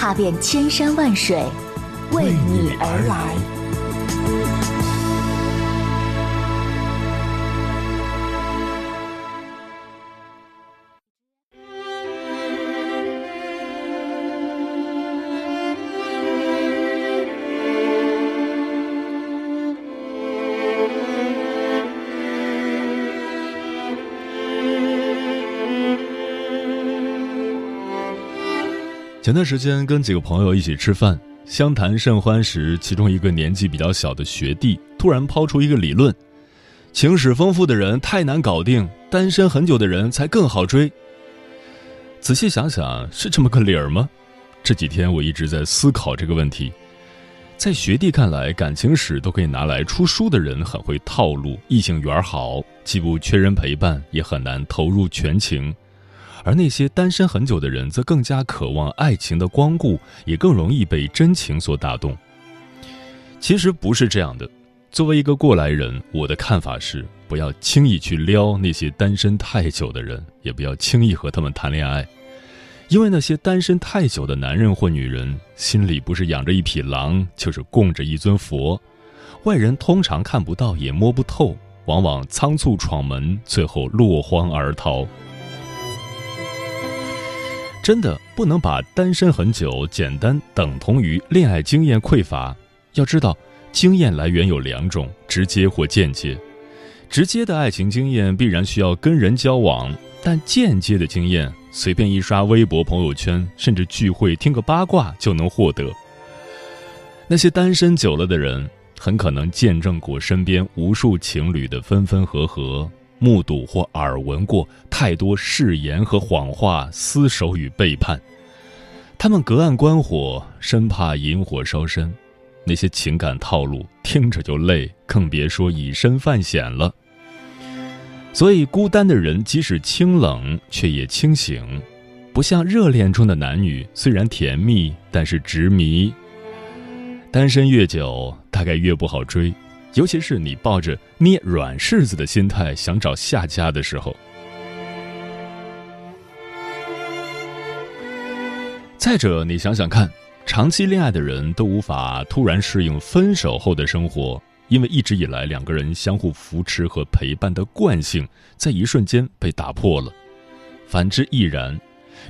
踏遍千山万水，为你而来。前段时间跟几个朋友一起吃饭，相谈甚欢时，其中一个年纪比较小的学弟突然抛出一个理论：情史丰富的人太难搞定，单身很久的人才更好追。仔细想想，是这么个理儿吗？这几天我一直在思考这个问题。在学弟看来，感情史都可以拿来出书的人很会套路，异性缘好，既不缺人陪伴，也很难投入全情。而那些单身很久的人，则更加渴望爱情的光顾，也更容易被真情所打动。其实不是这样的。作为一个过来人，我的看法是：不要轻易去撩那些单身太久的人，也不要轻易和他们谈恋爱，因为那些单身太久的男人或女人，心里不是养着一匹狼，就是供着一尊佛，外人通常看不到也摸不透，往往仓促闯门，最后落荒而逃。真的不能把单身很久简单等同于恋爱经验匮乏。要知道，经验来源有两种，直接或间接。直接的爱情经验必然需要跟人交往，但间接的经验，随便一刷微博、朋友圈，甚至聚会听个八卦就能获得。那些单身久了的人，很可能见证过身边无数情侣的分分合合。目睹或耳闻过太多誓言和谎话、厮守与背叛，他们隔岸观火，生怕引火烧身。那些情感套路听着就累，更别说以身犯险了。所以，孤单的人即使清冷，却也清醒，不像热恋中的男女，虽然甜蜜，但是执迷。单身越久，大概越不好追。尤其是你抱着捏软柿子的心态想找下家的时候。再者，你想想看，长期恋爱的人都无法突然适应分手后的生活，因为一直以来两个人相互扶持和陪伴的惯性，在一瞬间被打破了。反之亦然，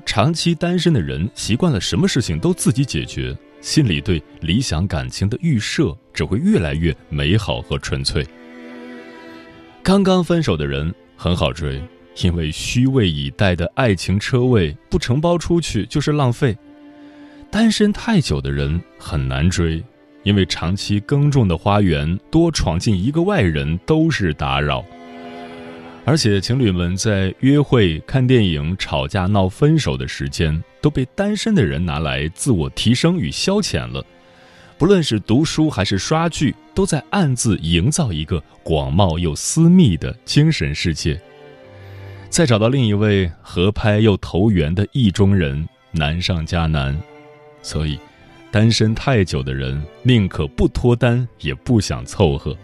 长期单身的人习惯了什么事情都自己解决。心里对理想感情的预设只会越来越美好和纯粹。刚刚分手的人很好追，因为虚位以待的爱情车位不承包出去就是浪费；单身太久的人很难追，因为长期耕种的花园多闯进一个外人都是打扰。而且，情侣们在约会、看电影、吵架、闹分手的时间，都被单身的人拿来自我提升与消遣了。不论是读书还是刷剧，都在暗自营造一个广袤又私密的精神世界。再找到另一位合拍又投缘的意中人，难上加难。所以，单身太久的人宁可不脱单，也不想凑合。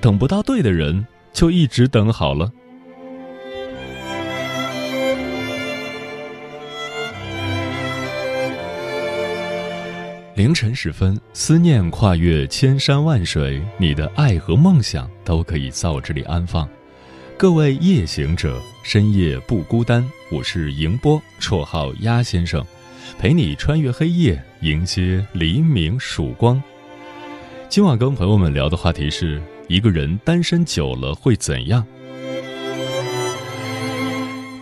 等不到对的人，就一直等好了。凌晨时分，思念跨越千山万水，你的爱和梦想都可以在我这里安放。各位夜行者，深夜不孤单。我是迎波，绰号鸭先生，陪你穿越黑夜，迎接黎明曙光。今晚跟朋友们聊的话题是：一个人单身久了会怎样？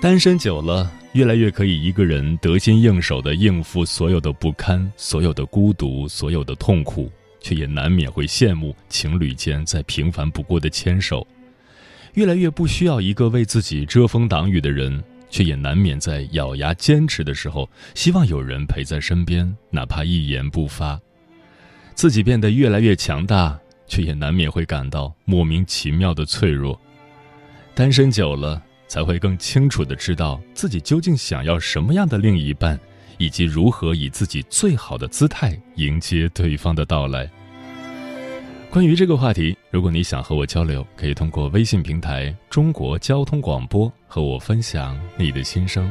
单身久了。越来越可以一个人得心应手地应付所有的不堪、所有的孤独、所有的痛苦，却也难免会羡慕情侣间再平凡不过的牵手。越来越不需要一个为自己遮风挡雨的人，却也难免在咬牙坚持的时候，希望有人陪在身边，哪怕一言不发。自己变得越来越强大，却也难免会感到莫名其妙的脆弱。单身久了，才会更清楚地知道自己究竟想要什么样的另一半，以及如何以自己最好的姿态迎接对方的到来。关于这个话题，如果你想和我交流，可以通过微信平台“中国交通广播”和我分享你的心声。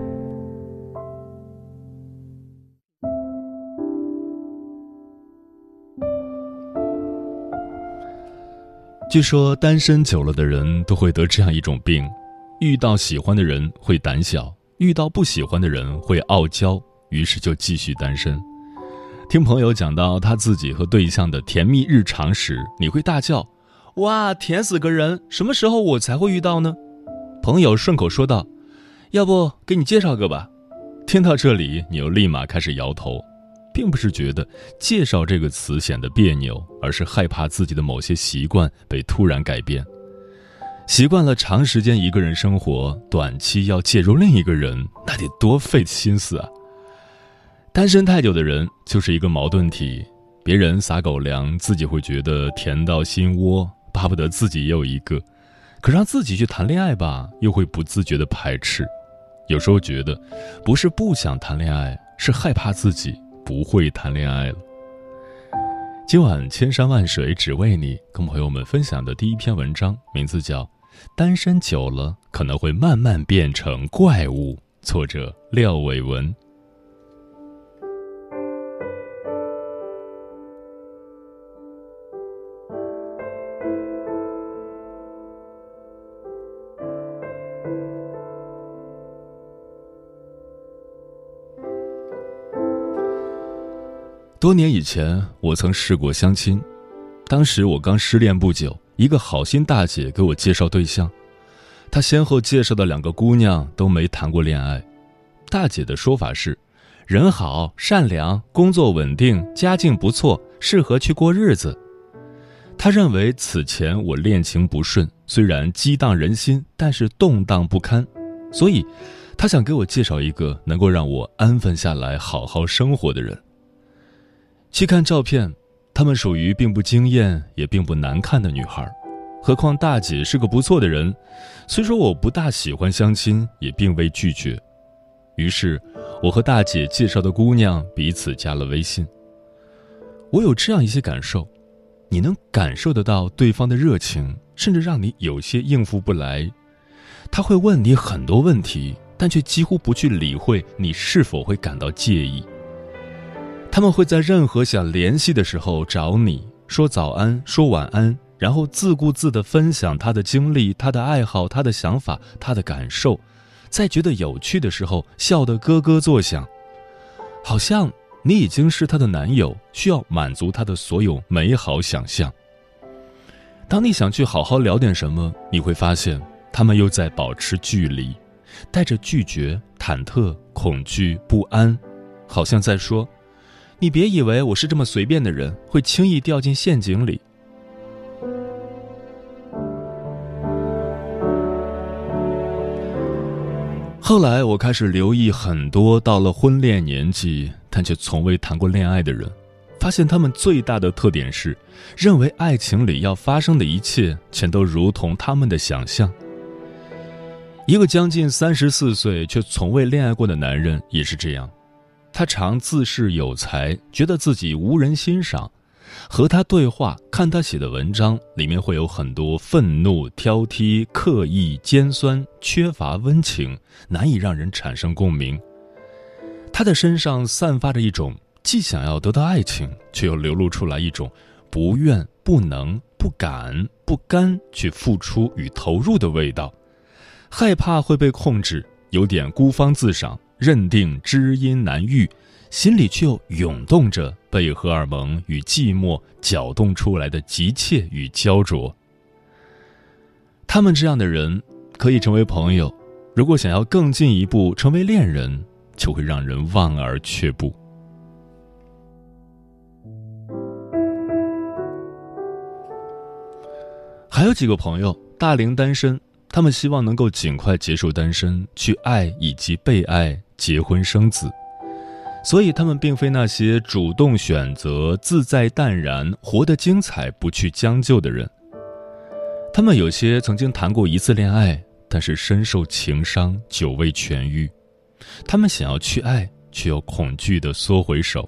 据说单身久了的人都会得这样一种病：遇到喜欢的人会胆小，遇到不喜欢的人会傲娇，于是就继续单身。听朋友讲到他自己和对象的甜蜜日常时，你会大叫：“哇，甜死个人！什么时候我才会遇到呢？”朋友顺口说道：“要不给你介绍个吧。”听到这里，你又立马开始摇头。并不是觉得“介绍”这个词显得别扭，而是害怕自己的某些习惯被突然改变。习惯了长时间一个人生活，短期要介入另一个人，那得多费心思啊！单身太久的人就是一个矛盾体，别人撒狗粮，自己会觉得甜到心窝，巴不得自己也有一个；可让自己去谈恋爱吧，又会不自觉的排斥。有时候觉得，不是不想谈恋爱，是害怕自己。不会谈恋爱了。今晚千山万水只为你，跟朋友们分享的第一篇文章，名字叫《单身久了可能会慢慢变成怪物》，作者廖伟文。多年以前，我曾试过相亲。当时我刚失恋不久，一个好心大姐给我介绍对象。她先后介绍的两个姑娘都没谈过恋爱。大姐的说法是，人好、善良、工作稳定、家境不错，适合去过日子。她认为此前我恋情不顺，虽然激荡人心，但是动荡不堪，所以她想给我介绍一个能够让我安分下来、好好生活的人。去看照片，她们属于并不惊艳也并不难看的女孩，何况大姐是个不错的人。虽说我不大喜欢相亲，也并未拒绝。于是，我和大姐介绍的姑娘彼此加了微信。我有这样一些感受：你能感受得到对方的热情，甚至让你有些应付不来。他会问你很多问题，但却几乎不去理会你是否会感到介意。他们会在任何想联系的时候找你说早安，说晚安，然后自顾自地分享他的经历、他的爱好、他的想法、他的感受，在觉得有趣的时候笑得咯咯作响，好像你已经是他的男友，需要满足他的所有美好想象。当你想去好好聊点什么，你会发现他们又在保持距离，带着拒绝、忐忑、恐惧、不安，好像在说。你别以为我是这么随便的人，会轻易掉进陷阱里。后来我开始留意很多到了婚恋年纪但却从未谈过恋爱的人，发现他们最大的特点是，认为爱情里要发生的一切全都如同他们的想象。一个将近三十四岁却从未恋爱过的男人也是这样，他常自恃有才，觉得自己无人欣赏。和他对话，看他写的文章，里面会有很多愤怒、挑剔、刻意、尖酸，缺乏温情，难以让人产生共鸣。他的身上散发着一种既想要得到爱情，却又流露出来一种不愿、不能、不敢、不甘去付出与投入的味道，害怕会被控制，有点孤芳自赏，认定知音难遇。心里却又涌动着被荷尔蒙与寂寞搅动出来的急切与焦灼。他们这样的人可以成为朋友，如果想要更进一步成为恋人，就会让人望而却步。还有几个朋友大龄单身，他们希望能够尽快结束单身，去爱以及被爱，结婚生子。所以，他们并非那些主动选择、自在淡然、活得精彩、不去将就的人。他们有些曾经谈过一次恋爱，但是深受情伤，久未痊愈。他们想要去爱，却又恐惧地缩回手。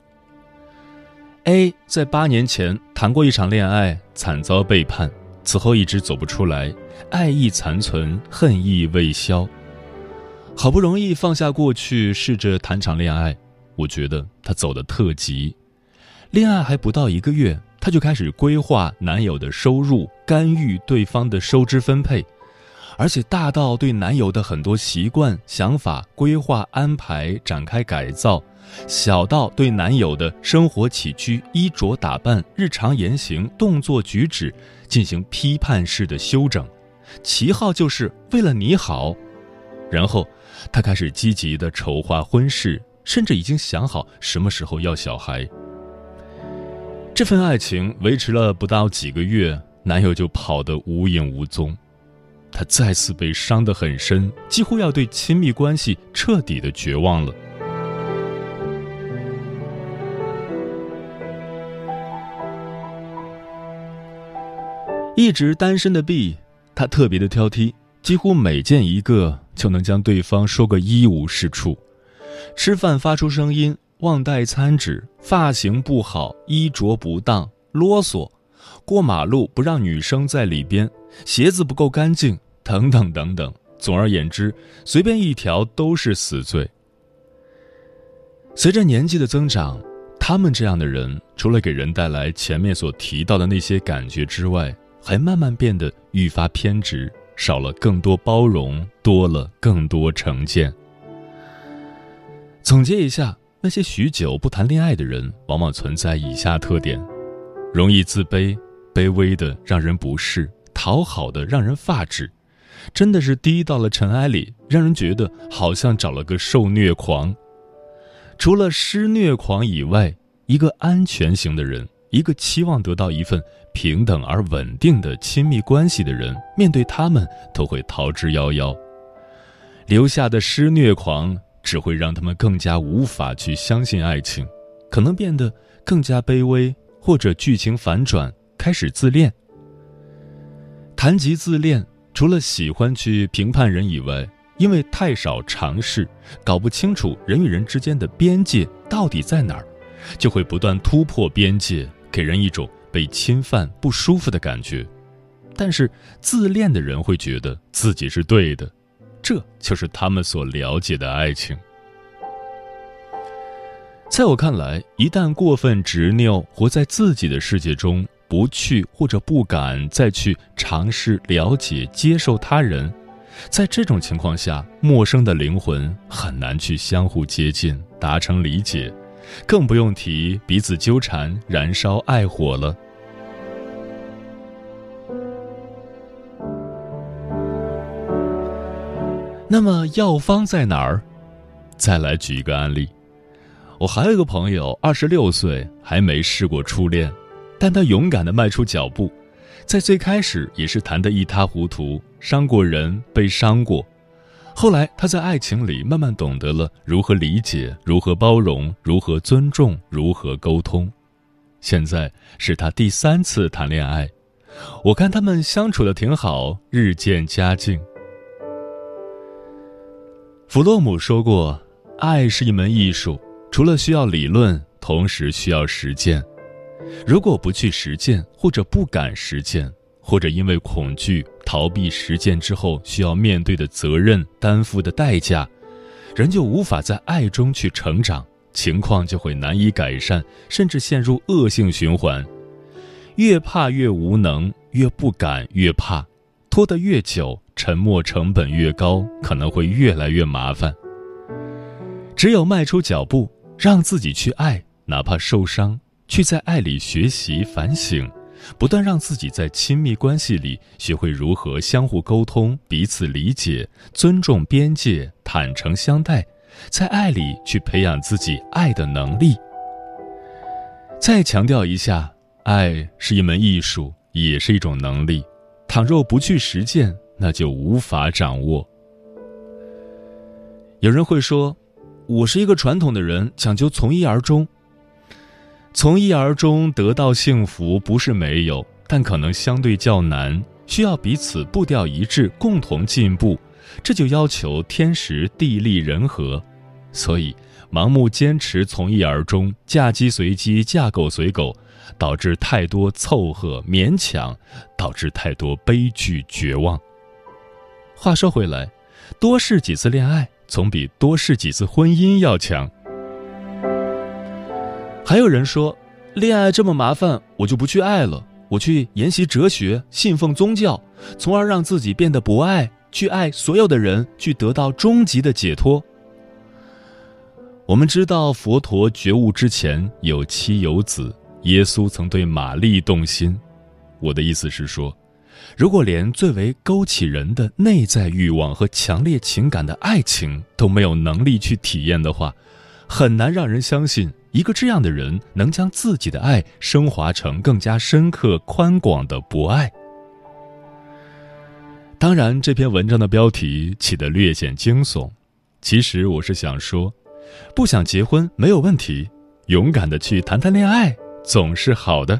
A 在八年前谈过一场恋爱，惨遭背叛，此后一直走不出来，爱意残存，恨意未消。好不容易放下过去，试着谈场恋爱。我觉得他走的特急，恋爱还不到一个月，他就开始规划男友的收入，干预对方的收支分配，而且大到对男友的很多习惯、想法规划安排展开改造，小到对男友的生活起居、衣着打扮、日常言行、动作举止进行批判式的修整，旗号就是为了你好。然后，他开始积极的筹划婚事。甚至已经想好什么时候要小孩。这份爱情维持了不到几个月，男友就跑得无影无踪，她再次被伤得很深，几乎要对亲密关系彻底的绝望了。一直单身的 B，他特别的挑剔，几乎每见一个就能将对方说个一无是处。吃饭发出声音，忘带餐纸，发型不好，衣着不当，啰嗦；过马路不让女生在里边，鞋子不够干净，等等等等。总而言之，随便一条都是死罪。随着年纪的增长，他们这样的人，除了给人带来前面所提到的那些感觉之外，还慢慢变得愈发偏执，少了更多包容，多了更多成见。总结一下，那些许久不谈恋爱的人，往往存在以下特点：容易自卑，卑微的让人不适，讨好的让人发指，真的是低到了尘埃里，让人觉得好像找了个受虐狂。除了施虐狂以外，一个安全型的人，一个期望得到一份平等而稳定的亲密关系的人，面对他们都会逃之夭夭。留下的施虐狂。只会让他们更加无法去相信爱情，可能变得更加卑微，或者剧情反转，开始自恋。谈及自恋，除了喜欢去评判人以外，因为太少尝试，搞不清楚人与人之间的边界到底在哪儿，就会不断突破边界，给人一种被侵犯不舒服的感觉。但是自恋的人会觉得自己是对的。这就是他们所了解的爱情。在我看来，一旦过分执拗，活在自己的世界中，不去或者不敢再去尝试了解、接受他人，在这种情况下，陌生的灵魂很难去相互接近、达成理解，更不用提彼此纠缠、燃烧爱火了。那么药方在哪儿？再来举一个案例，我还有一个朋友，二十六岁还没试过初恋，但他勇敢的迈出脚步，在最开始也是谈得一塌糊涂，伤过人，被伤过，后来他在爱情里慢慢懂得了如何理解，如何包容，如何尊重，如何沟通，现在是他第三次谈恋爱。我看他们相处的挺好，日渐佳境。弗洛姆说过：“爱是一门艺术，除了需要理论，同时需要实践。如果不去实践，或者不敢实践，或者因为恐惧逃避实践之后需要面对的责任、担负的代价，人就无法在爱中去成长，情况就会难以改善，甚至陷入恶性循环。越怕越无能，越不敢越怕，拖得越久。”沉默成本越高，可能会越来越麻烦。只有迈出脚步，让自己去爱，哪怕受伤，去在爱里学习反省，不断让自己在亲密关系里学会如何相互沟通、彼此理解、尊重边界、坦诚相待，在爱里去培养自己爱的能力。再强调一下，爱是一门艺术，也是一种能力。倘若不去实践，那就无法掌握。有人会说，我是一个传统的人，讲究从一而终。从一而终得到幸福不是没有，但可能相对较难，需要彼此步调一致，共同进步。这就要求天时地利人和。所以，盲目坚持从一而终，嫁鸡随鸡，嫁狗随狗，导致太多凑合勉强，导致太多悲剧绝望。话说回来，多试几次恋爱总比多试几次婚姻要强。还有人说，恋爱这么麻烦，我就不去爱了，我去研习哲学，信奉宗教，从而让自己变得不爱，去爱所有的人，去得到终极的解脱。我们知道，佛陀觉悟之前有妻有子，耶稣曾对玛丽动心。我的意思是说。如果连最为勾起人的内在欲望和强烈情感的爱情都没有能力去体验的话，很难让人相信一个这样的人能将自己的爱升华成更加深刻、宽广的博爱。当然，这篇文章的标题起得略显惊悚，其实我是想说，不想结婚没有问题，勇敢的去谈谈恋爱总是好的。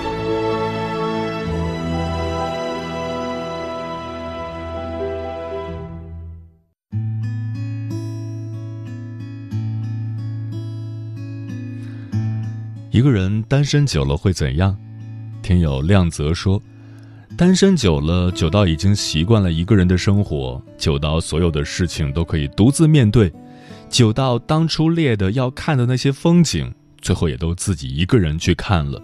一个人单身久了会怎样？听友亮泽说，单身久了，久到已经习惯了一个人的生活，久到所有的事情都可以独自面对，久到当初列的要看的那些风景，最后也都自己一个人去看了，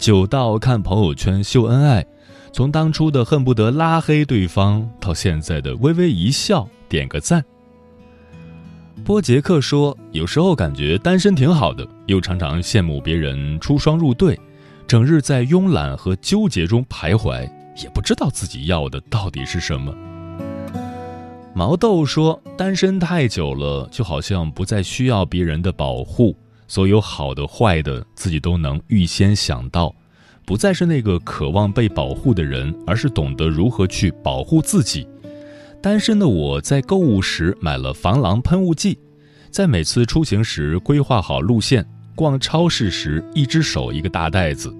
久到看朋友圈秀恩爱，从当初的恨不得拉黑对方，到现在的微微一笑点个赞。波杰克说：“有时候感觉单身挺好的，又常常羡慕别人出双入对，整日在慵懒和纠结中徘徊，也不知道自己要的到底是什么。”毛豆说：“单身太久了，就好像不再需要别人的保护，所有好的坏的自己都能预先想到，不再是那个渴望被保护的人，而是懂得如何去保护自己。”单身的我在购物时买了防狼喷雾剂，在每次出行时规划好路线，逛超市时一只手一个大袋子。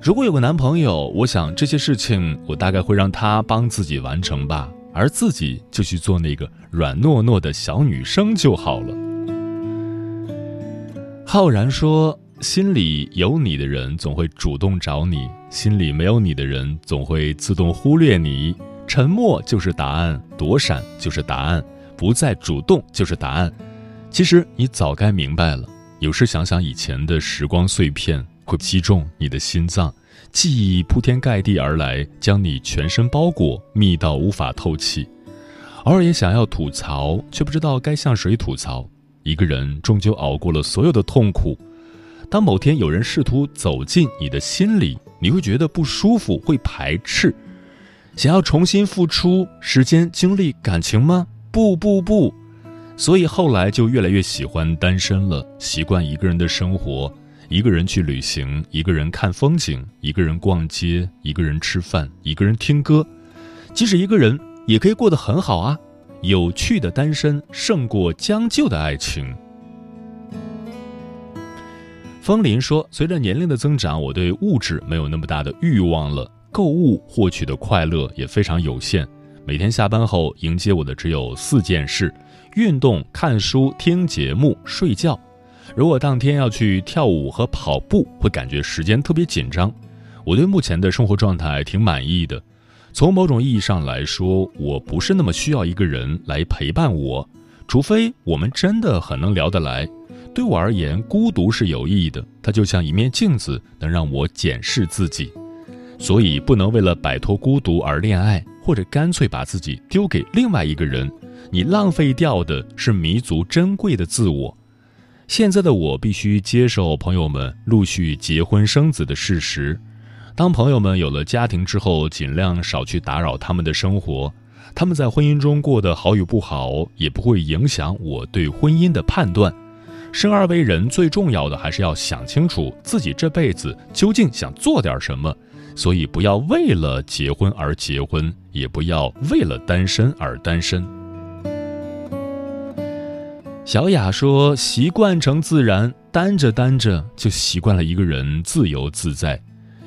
如果有个男朋友，我想这些事情我大概会让他帮自己完成吧，而自己就去做那个软糯糯的小女生就好了。浩然说：“心里有你的人总会主动找你，心里没有你的人总会自动忽略你。”沉默就是答案，躲闪就是答案，不再主动就是答案。其实你早该明白了。有时想想以前的时光碎片，会击中你的心脏，记忆铺天盖地而来，将你全身包裹，密到无法透气。偶尔也想要吐槽，却不知道该向谁吐槽。一个人终究熬过了所有的痛苦。当某天有人试图走进你的心里，你会觉得不舒服，会排斥，想要重新付出时间、精力、感情吗？不不不。所以后来就越来越喜欢单身了，习惯一个人的生活，一个人去旅行，一个人看风景，一个人逛街，一个人吃饭，一个人听歌，即使一个人也可以过得很好啊。有趣的单身胜过将就的爱情。风林说：“随着年龄的增长，我对物质没有那么大的欲望了，购物获取的快乐也非常有限。每天下班后，迎接我的只有四件事：运动、看书、听节目、睡觉。如果当天要去跳舞和跑步，会感觉时间特别紧张。我对目前的生活状态挺满意的。”从某种意义上来说，我不是那么需要一个人来陪伴我，除非我们真的很能聊得来。对我而言，孤独是有意义的，它就像一面镜子，能让我检视自己。所以，不能为了摆脱孤独而恋爱，或者干脆把自己丢给另外一个人。你浪费掉的是弥足珍贵的自我。现在的我必须接受朋友们陆续结婚生子的事实。当朋友们有了家庭之后，尽量少去打扰他们的生活。他们在婚姻中过得好与不好，也不会影响我对婚姻的判断。生而为人，最重要的还是要想清楚自己这辈子究竟想做点什么。所以，不要为了结婚而结婚，也不要为了单身而单身。小雅说：“习惯成自然，单着单着就习惯了一个人自由自在。”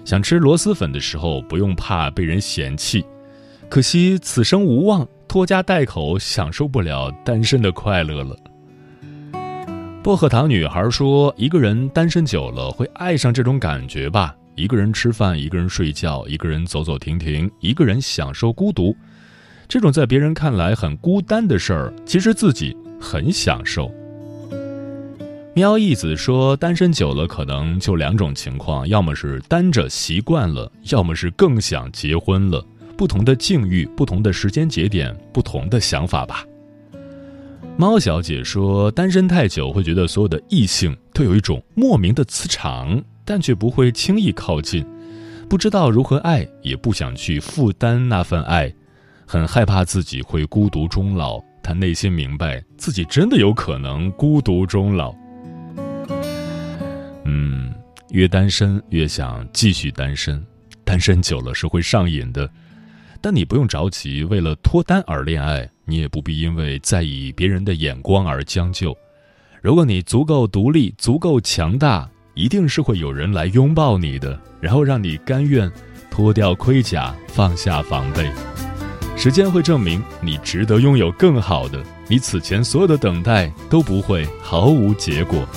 想吃螺蛳粉的时候，不用怕被人嫌弃。可惜此生无望，拖家带口，享受不了单身的快乐了。薄荷糖女孩说：“一个人单身久了，会爱上这种感觉吧？一个人吃饭，一个人睡觉，一个人走走停停，一个人享受孤独。这种在别人看来很孤单的事儿，其实自己很享受。”喵义子说：“单身久了，可能就两种情况，要么是单着习惯了，要么是更想结婚了。不同的境遇，不同的时间节点，不同的想法吧。”猫小姐说：“单身太久，会觉得所有的异性都有一种莫名的磁场，但却不会轻易靠近，不知道如何爱，也不想去负担那份爱，很害怕自己会孤独终老。他内心明白自己真的有可能孤独终老。”嗯，越单身越想继续单身，单身久了是会上瘾的。但你不用着急，为了脱单而恋爱，你也不必因为在意别人的眼光而将就。如果你足够独立、足够强大，一定是会有人来拥抱你的，然后让你甘愿脱掉盔甲，放下防备。时间会证明你值得拥有更好的，你此前所有的等待都不会毫无结果。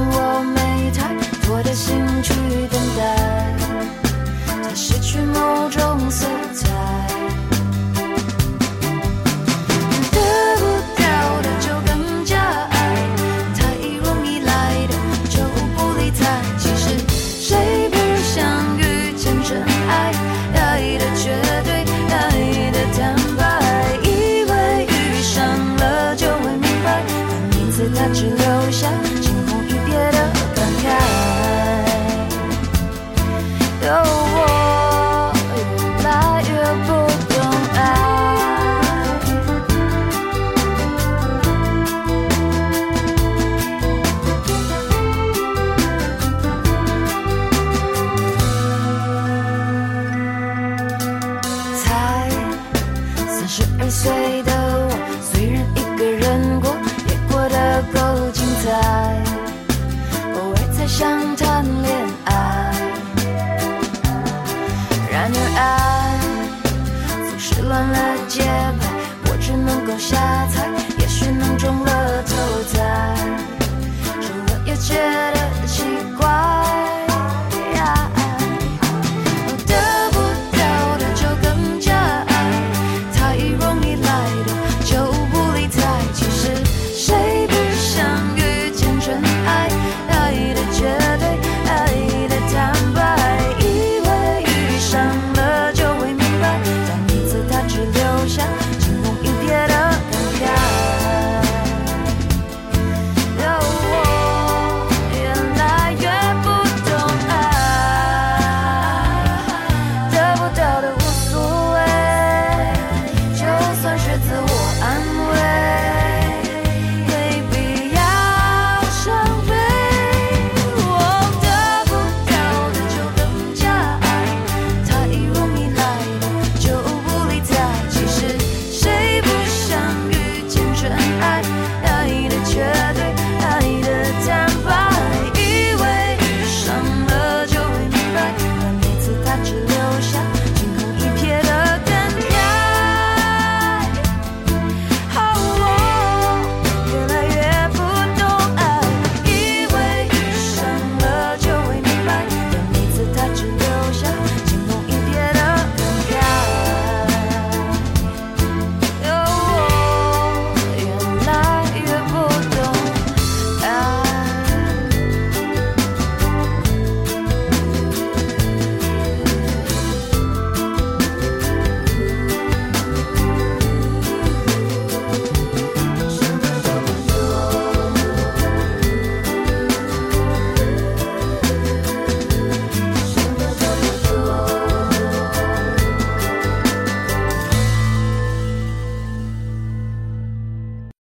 我没太多的心去等待，它失去某种色